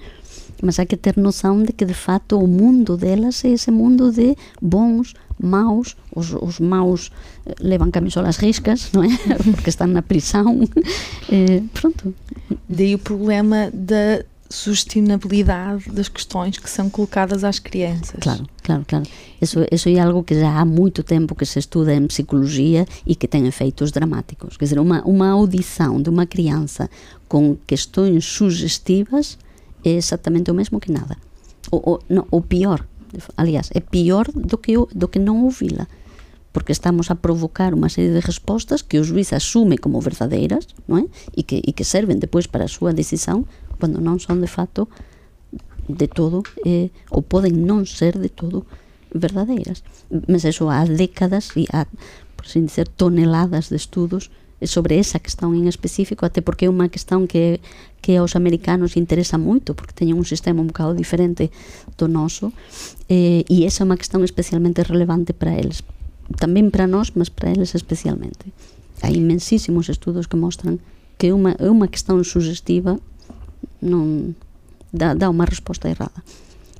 Mas há que ter noção de que de fato o mundo delas é esse mundo de bons, maus, os, os maus eh, levam camisolas riscas, não é? <laughs> Porque estão na prisão. É, <laughs> pronto. Daí o problema da sustentabilidade das questões que são colocadas às crianças. Claro, claro, claro. Isso, isso é algo que já há muito tempo que se estuda em psicologia e que tem efeitos dramáticos. Quer dizer, uma, uma audição de uma criança com questões sugestivas é exactamente o mesmo que nada. O, o, no, o pior, aliás, é pior do que, o, do que non o vila porque estamos a provocar unha serie de respostas que o juiz asume como verdadeiras non é? E, que, e que serven depois para a súa decisión cando non son de facto de todo eh, ou poden non ser de todo verdadeiras. Mas eso há décadas e há, por sin dizer, toneladas de estudos sobre esa questão en específico, até porque é unha questão que, que aos americanos interesa moito, porque teñen un sistema un bocado diferente do noso, eh, e esa é unha questão especialmente relevante para eles. Tamén para nós, mas para eles especialmente. Hai imensísimos estudos que mostran que é unha, é unha questão sugestiva non dá, dá unha resposta errada.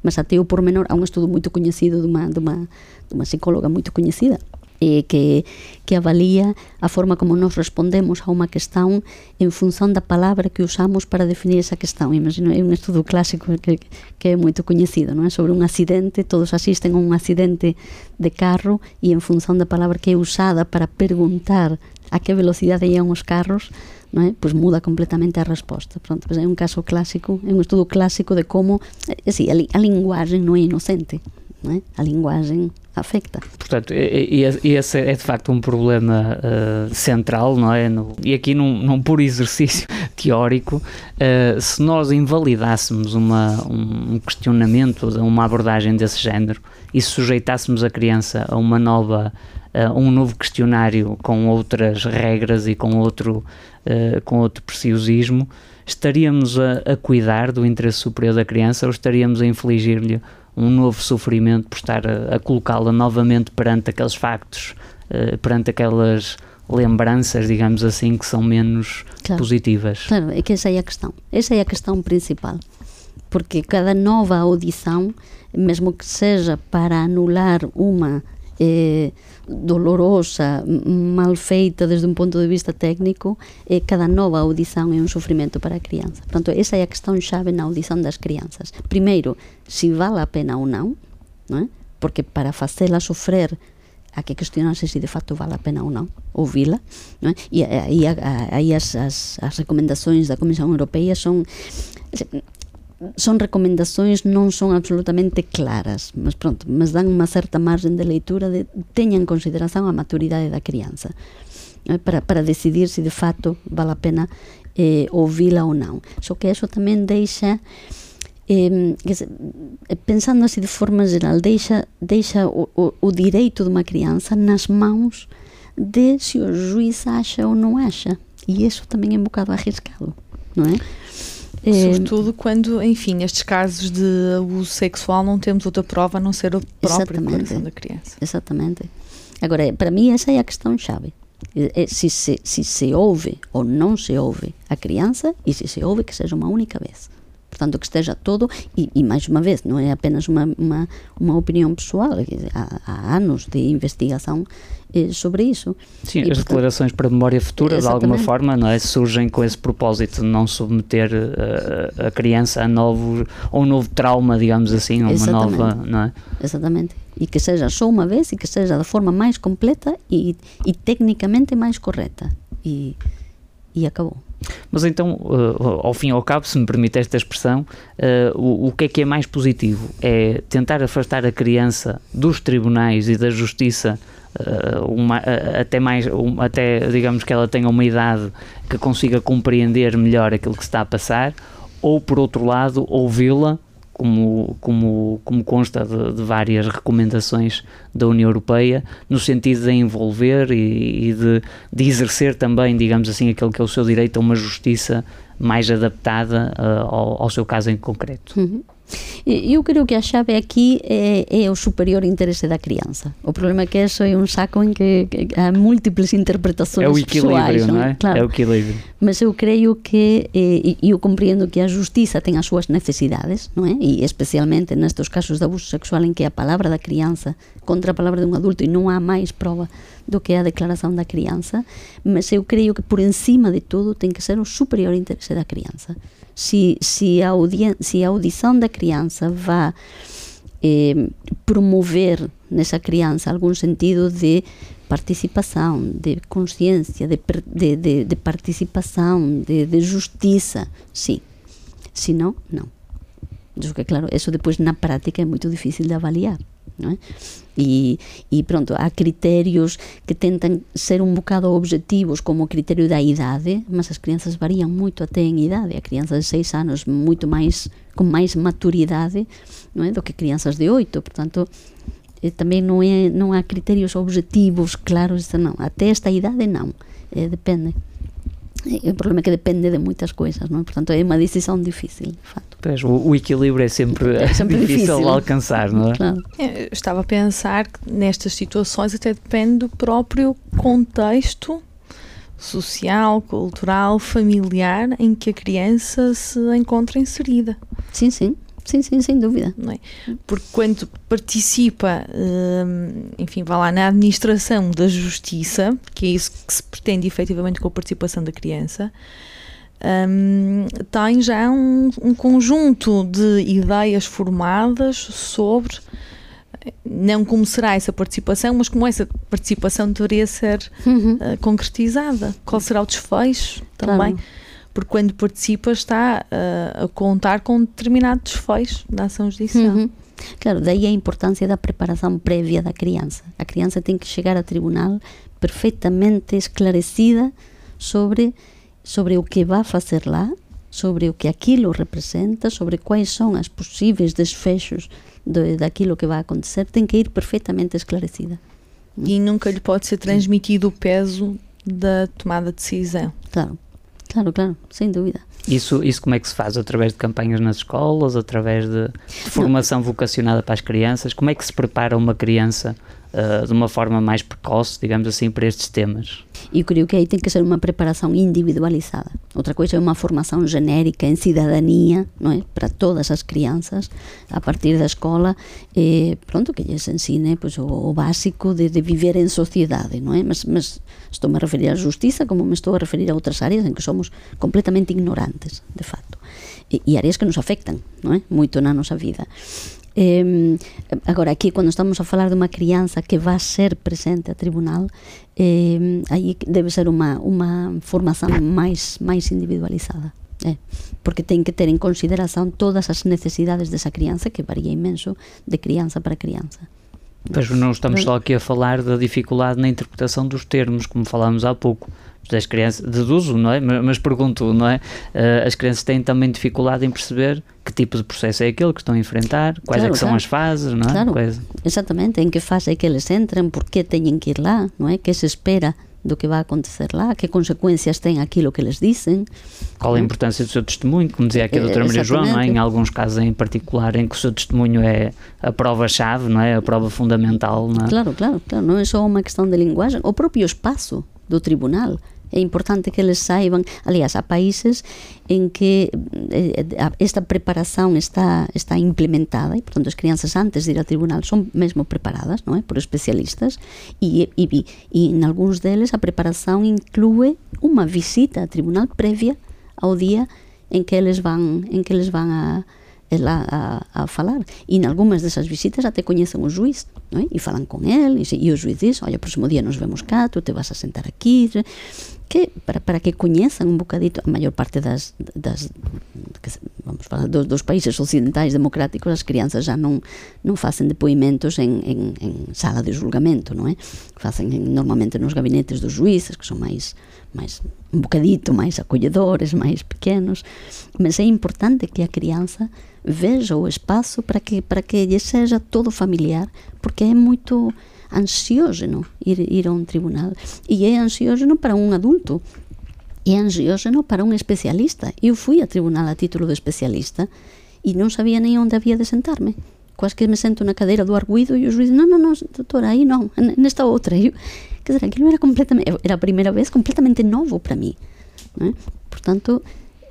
Mas até o pormenor, há un estudo moito coñecido dunha, dunha, dunha psicóloga moito coñecida, eh, que, que avalía a forma como nos respondemos a unha questão en función da palabra que usamos para definir esa questão. Imagino, é un estudo clásico que, que é moito coñecido, non é? Sobre un accidente, todos asisten a un accidente de carro e en función da palabra que é usada para preguntar a que velocidade ian os carros, non é? Pois muda completamente a resposta. Pronto, pois é un caso clásico, é un estudo clásico de como, eh, é, sí, a, li, a linguaxe non é inocente, non é? A linguaxe afecta. Portanto, esse é de facto um problema uh, central, não é? No, e aqui num, num puro exercício <laughs> teórico, uh, se nós invalidássemos uma, um questionamento, uma abordagem desse género e sujeitássemos a criança a uma nova uh, um novo questionário com outras regras e com outro, uh, com outro preciosismo, estaríamos a, a, cuidar do interesse superior da criança ou estaríamos a infligir-lhe um novo sofrimento por estar a, a colocá-la novamente perante aqueles factos, uh, perante aquelas lembranças, digamos assim, que são menos claro. positivas. Claro, é que essa é a questão. Essa é a questão principal. Porque cada nova audição, mesmo que seja para anular uma eh, dolorosa, mal feita desde un ponto de vista técnico, eh, cada nova audición é un sofrimento para a crianza. Portanto, esa é a questão chave na audición das crianças. Primeiro, se vale a pena ou non é? porque para facela sofrer a que questionarse se de facto vale a pena ou non ouvila non é? e aí, aí as, as, as recomendações da Comisión Europea son son recomendações non son absolutamente claras, mas pronto, mas dan unha certa margem de leitura de teña en consideración a maturidade da crianza eh, para, para decidir se de facto vale a pena eh, ouvila ou non. Só que eso tamén deixa eh, pensando así de forma geral, deixa, deixa o, o, o direito de unha crianza nas mãos de se o juiz acha ou non acha. E isso também é um bocado arriscado, não é? É... Sobretudo quando, enfim, estes casos de abuso sexual não temos outra prova a não ser o próprio Exatamente. coração da criança. Exatamente. Agora, para mim, essa é a questão-chave. Se, se, se se ouve ou não se ouve a criança e se se ouve que seja uma única vez. Portanto, que esteja todo, e, e mais uma vez, não é apenas uma, uma, uma opinião pessoal, há, há anos de investigação eh, sobre isso. Sim, e, as portanto, declarações para memória futura, de alguma forma, não é? surgem com esse propósito de não submeter a, eh, a criança a novo, a um novo trauma, digamos assim, a uma exatamente. nova. Não é? Exatamente. E que seja só uma vez e que seja da forma mais completa e, e tecnicamente mais correta. E, e acabou. Mas então, uh, ao fim e ao cabo, se me permite esta expressão, uh, o, o que é que é mais positivo? É tentar afastar a criança dos tribunais e da justiça uh, uma, até mais, um, até digamos que ela tenha uma idade que consiga compreender melhor aquilo que se está a passar, ou por outro lado, ouvi-la como, como, como consta de, de, várias recomendações da União Europeia, no sentido de envolver e, e de, de, exercer também, digamos assim, aquele que é o seu direito a uma justiça mais adaptada uh, ao, ao, seu caso em concreto. Uhum. Eu creo que a chave aquí é, é o superior interese da crianza. O problema é que eso é un saco en que, que há múltiples interpretações É o equilíbrio, non é? Claro. É o equilíbrio. Mas eu creio que, eh, e eu compreendo que a justiza ten as súas necesidades, non é? E especialmente nestes casos de abuso sexual en que a palabra da crianza contra a palabra dun adulto e non há máis prova do que a declaración da crianza, mas eu creio que por encima de todo ten que ser o superior interese da crianza se, se, a, se a audição da criança vai eh, promover nessa criança algum sentido de participação, de consciência, de, de, de, de participação, de, justiça, sim. Se não, não. Digo que, claro, isso depois na prática é muito difícil de avaliar. É? E, e, pronto, há critérios que tentam ser um bocado objetivos, como o critério da idade, mas as crianças variam muito até em idade. Há crianças de 6 anos muito mais, com mais maturidade não é, do que crianças de 8, portanto, eh, também não, é, não há critérios objetivos claros, não. Até esta idade, não. É, depende. O problema é que depende de muitas coisas, não é? Portanto, é uma decisão difícil, de. Pois, o, o, equilíbrio é sempre, é sempre <laughs> difícil, de alcançar, não é? Claro. Eu estava a pensar que nestas situações até depende do próprio contexto social, cultural, familiar em que a criança se encontra inserida. Sim, sim. Sim, sim, sem dúvida. Não é? Porque quando participa, hum, enfim, vá lá na administração da justiça, que é isso que se pretende efetivamente com a participação da criança, um, tem já um, um, conjunto de ideias formadas sobre não como será essa participação, mas como essa participação deveria ser uhum. uh, concretizada. Qual será o desfecho também? Claro. Porque quando participa está uh, a contar com um determinado desfecho da ação judicial. Uhum. Claro, daí a importância da preparação prévia da criança. A criança tem que chegar ao tribunal perfeitamente esclarecida sobre sobre o que vai fazer lá, sobre o que aquilo representa, sobre quais são as possíveis desfechos de, daquilo que vai acontecer, tem que ir perfeitamente esclarecida. E nunca lhe pode ser transmitido o peso da tomada de decisão. Claro, claro, claro, sem dúvida. Isso, isso como é que se faz? Através de campanhas nas escolas, através de, de formação Não. vocacionada para as crianças? Como é que se prepara uma criança uh, de uma forma mais precoce, digamos assim, para estes temas? E creio que aí tem que ser uma preparação individualizada. Outra coisa é uma formação genérica em cidadania, não é? Para todas as crianças, a partir da escola, eh, pronto, que lhes ensine pois, o, o básico de, de, viver em sociedade, não é? Mas, mas estou-me a referir à justiça como me estou a referir a outras áreas em que somos completamente ignorantes, de facto. E, e áreas que nos afectan, não é? Muito na nossa vida. Eh, agora, aquí, quando estamos a falar de unha crianza que vai ser presente a tribunal, eh, aí debe ser unha, unha formación máis, máis individualizada. Eh, porque ten que ter en consideración todas as necesidades desa crianza, que varía imenso de crianza para crianza. Pois não estamos só aqui a falar da dificuldade na interpretação dos termos, como falámos há pouco das crianças, deduzo, não é? Mas, mas pergunto, não é? Uh, as crianças têm também dificuldade em perceber que tipo de processo é aquele que estão a enfrentar, quais claro, é que são claro. as fases, não é? Claro, Coisa. exatamente, em que fase é que eles entram, por que têm que ir lá, não é? Que se espera do que vai acontecer lá, que consequências tem aquilo que eles dizem. Qual a importância do seu testemunho, como dizia aqui a doutora Maria João, não é? em alguns casos em particular em que o seu testemunho é a prova-chave, não é? A prova fundamental, não é? Claro, claro, claro, não é só uma questão de linguagem, o próprio espaço do tribunal, É importante que eles saibam, aliás, há países em que eh, esta preparação está, está implementada e, portanto, as crianças antes de ir ao tribunal são mesmo preparadas, não é? Por especialistas e, e, e em alguns deles a preparação inclui uma visita ao tribunal prévia ao dia em que eles vão, em que eles vão a, a, a falar. E em algumas dessas visitas até conhecem o juiz é? e falam com ele. E, e o juiz diz: Olha, próximo dia nos vemos cá, tu te vas a sentar aqui. Que, para, para que conheçam um bocadito, a maior parte das, das vamos falar dos, dos, países ocidentais democráticos, as crianças já não, não fazem depoimentos em, sala de julgamento, não é? Fazem normalmente nos gabinetes dos juízes, que são mais mais um bocadito mais acolhedores, mais pequenos, mas é importante que a criança veja o espaço para que para que lhe seja todo familiar, porque é muito ansiógeno ir, ir a un tribunal e é ansiógeno para un adulto e é ansiógeno para un especialista eu fui a tribunal a título de especialista e non sabía nem onde había de sentarme quase que me sento na cadeira do arguido e o juiz, non, non, non, doutora, aí non, nesta outra. Eu, quer dizer, aquilo era completamente, era a primeira vez completamente novo para mí. Né? Portanto,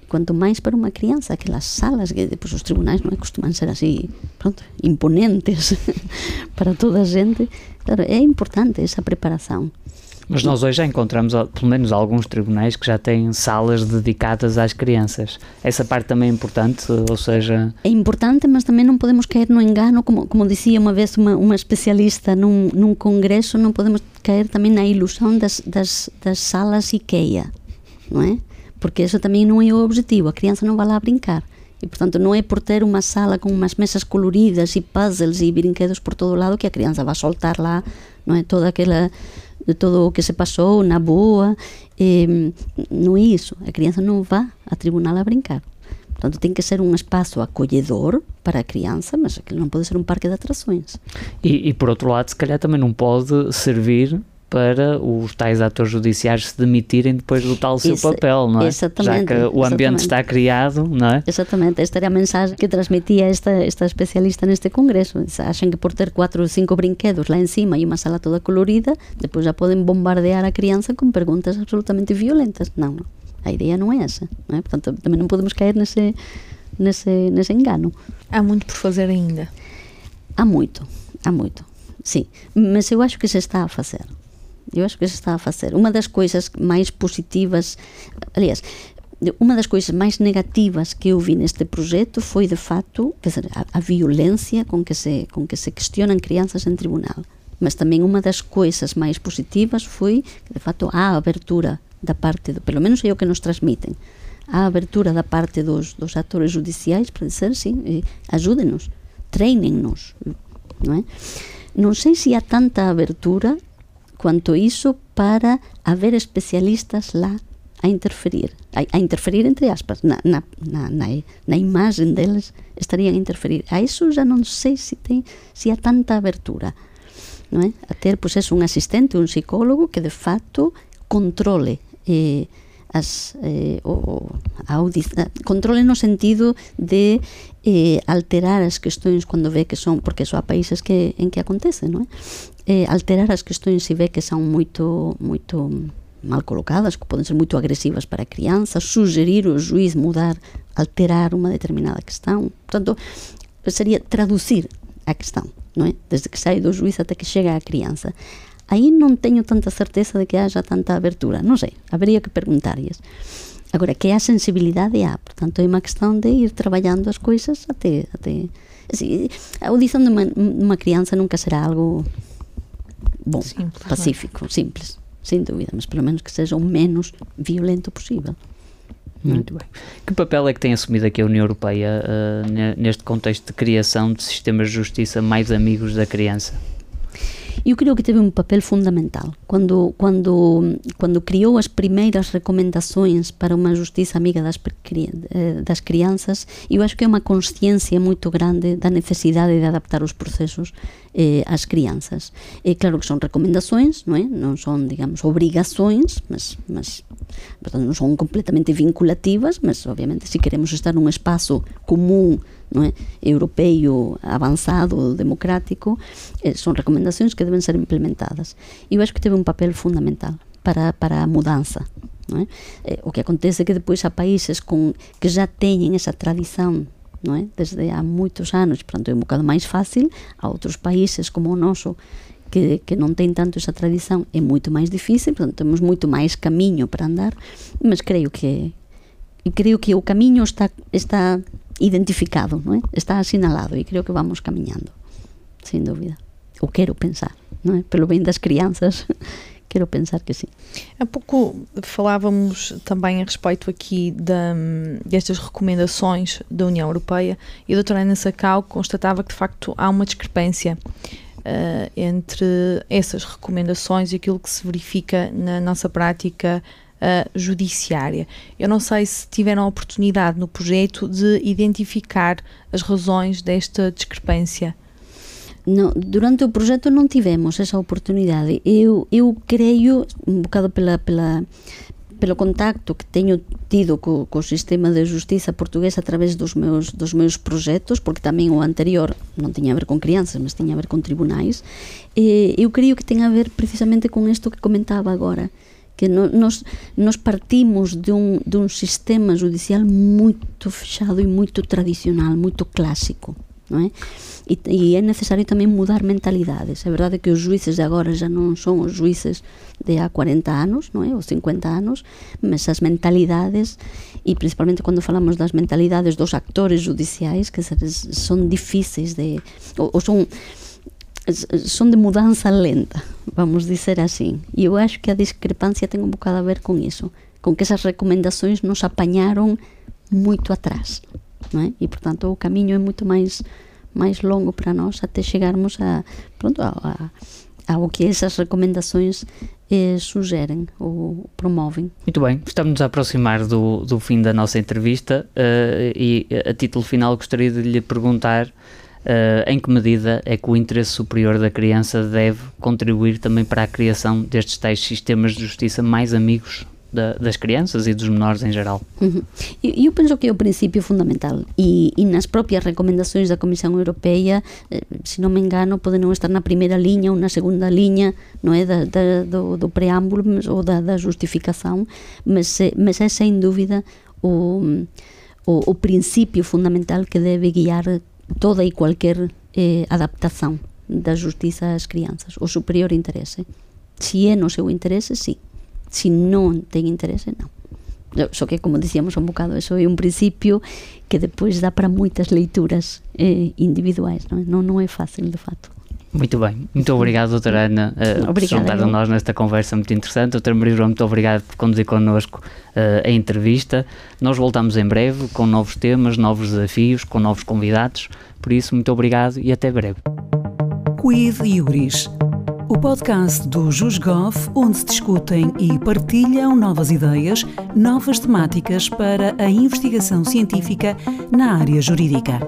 quanto mais para uma criança, aquelas salas que depois os tribunais não é, costumam ser assim, pronto, imponentes <laughs> para toda a gente. Claro, é importante essa preparação. Mas nós hoje já encontramos, pelo menos, alguns tribunais que já têm salas dedicadas às crianças. Essa parte também é importante, ou seja... É importante, mas também não podemos cair no engano, como, como dizia uma vez uma, uma especialista num, num congresso, não podemos cair também na ilusão das, das, das salas IKEA, não é? Porque isso também não é o objetivo, a criança não vai lá brincar. E, portanto, não é por ter uma sala com umas mesas coloridas e puzzles e brinquedos por todo lado que a criança vai soltar lá, não é? Toda aquela de todo o que se passou na boa. E, não é isso. A criança não vai a tribunal a brincar. Portanto, tem que ser um espaço acolhedor para a criança, mas aquilo não pode ser um parque de atrações. E, e por outro lado, se calhar também não pode servir para os tais atores judiciais se demitirem depois do tal seu Isso, papel, não é? Exatamente. Já que o ambiente exatamente. está criado, não é? Exatamente. Esta era a mensagem que transmitia esta, esta especialista neste congresso. Acham que por ter quatro ou cinco brinquedos lá em cima e uma sala toda colorida, depois já podem bombardear a criança com perguntas absolutamente violentas. Não, não. A ideia não é essa. Não é? Portanto, também não podemos cair nesse, nesse, nesse engano. Há muito por fazer ainda. Há muito, há muito. Sim, mas eu acho que se está a fazer. Eu acho que se está a fazer. Uma das coisas mais positivas, aliás, uma das coisas mais negativas que eu vi neste projeto foi, de fato, dizer, a, a, violência com que, se, com que se questionam crianças em tribunal. Mas também uma das coisas mais positivas foi, de fato, a abertura da parte, do, pelo menos é o que nos transmitem, a abertura da parte dos, dos atores judiciais para dizer, sim, ajudem-nos, treinem-nos, não é? Não sei se há tanta abertura quanto isso para haver especialistas lá a interferir, a, a interferir entre aspas, na, na, na, na, imagem deles estariam a interferir. A isso já não sei se tem, se há tanta abertura, não é? A ter, pois, é um assistente, um psicólogo que de fato controle eh, as, eh, o, a audição, controle no sentido de eh, alterar as questões quando vê que son, porque só há países que, que acontece, é? Eh, alterar as questões se vê que son moito, moito mal colocadas, que poden ser moito agresivas para a crianza, sugerir o juiz mudar, alterar unha determinada questão. Portanto, sería traducir a questão, é? Desde que sai do juiz até que chega a crianza. Aí non teño tanta certeza de que haxa tanta abertura, non sei, habería que preguntarlles. Agora, que a sensibilidade há, portanto, é unha questão de ir traballando as coisas até... até así, a audición de unha, unha crianza nunca será algo bom, simples, pacífico, não? simples, sem dúvida, mas pelo menos que seja o menos violento possível. Muito bem. Que papel é que tem assumido aqui a União Europeia uh, neste contexto de criação de sistemas de justiça mais amigos da criança? Eu creo que teve un papel fundamental. Cando cando cando criou as primeiras recomendações para unha justiza amiga das eh, das crianças, eu acho que é unha consciencia moito grande da necesidade de adaptar os procesos eh, ás crianzas. E claro que son recomendações, non é? Son, digamos, obrigações, mas mas portanto, non son completamente vinculativas, mas obviamente se queremos estar nun espazo común non é? europeo avanzado, democrático, eh, son recomendacións que deben ser implementadas. E eu acho que teve un papel fundamental para, para a mudanza. Non é? Eh, o que acontece é que depois há países con, que já teñen esa tradición non é? desde há moitos anos, portanto é un bocado máis fácil, a outros países como o noso que, que non ten tanto esa tradición é moito máis difícil, portanto temos moito máis camiño para andar, mas creo que creo que o camiño está está identificado, non é? está asinalado e creo que vamos camiñando, sin dúvida. O quero pensar, non é? Pelo bem das crianças, <laughs> quero pensar que sim. Há pouco falávamos também a respeito aqui destas recomendações da União Europeia e a doutora Ana Sacau constatava que de facto há uma discrepância uh, entre essas recomendações e aquilo que se verifica na nossa prática uh, judiciária. Eu não sei se tiveram a oportunidade no projeto de identificar as razões desta discrepância. Não, durante o projeto não tivemos essa oportunidade. Eu, eu creio, um bocado pela, pela, pelo contacto que teño tido co, co sistema de justiza portugués a través dos meus, dos meus projetos, porque tamén o anterior non tiña a ver con crianças, mas tiña a ver con tribunais, eu creio que ten a ver precisamente con isto que comentaba agora, que no, nos, nos partimos de un, de un sistema judicial moito fechado e moito tradicional, moito clásico non é? E, e é necesario tamén mudar mentalidades é verdade que os juíces de agora já non son os juíces de há 40 anos non é? ou 50 anos mas as mentalidades e principalmente quando falamos das mentalidades dos actores judiciais que son difíceis de ou, ou son de mudanza lenta, vamos dizer assim. E eu acho que a discrepância ten un bocado a ver con iso, con que esas recomendações nos apañaron moito atrás. É? E, portanto, o caminho é muito mais, mais longo para nós até chegarmos a, pronto, a, a, ao que essas recomendações eh, sugerem ou promovem. Muito bem, estamos a aproximar do, do fim da nossa entrevista uh, e, a título final, gostaria de lhe perguntar Uh, em que medida é que o interesse superior da criança deve contribuir também para a criação destes tais sistemas de justiça mais amigos da, das crianças e dos menores em geral? Uhum. Eu, penso que é o princípio fundamental e, e, nas próprias recomendações da Comissão Europeia, eh, se não me engano, podem não estar na primeira linha ou na segunda linha não é, da, da, do, do, preâmbulo ou da, da justificação, mas, eh, mas é sem dúvida o, o, o princípio fundamental que deve guiar toda e qualquer eh, adaptação da justiça às crianças, o superior interesse. Se é no seu interesse, sim. Se não tem interesse, não. Só que, como dizíamos um bocado, isso é um princípio que depois dá para muitas leituras eh, individuais, não é? Não, não é fácil, de fato. Muito bem, muito obrigado, doutora Ana, uh, por juntar a nós nesta conversa muito interessante. Doutora Maria João, muito obrigado por conduzir connosco uh, a entrevista. Nós voltamos em breve com novos temas, novos desafios, com novos convidados. Por isso, muito obrigado e até breve. Quid Iuris, o podcast do JusGov, onde se discutem e partilham novas ideias, novas temáticas para a investigação científica na área jurídica.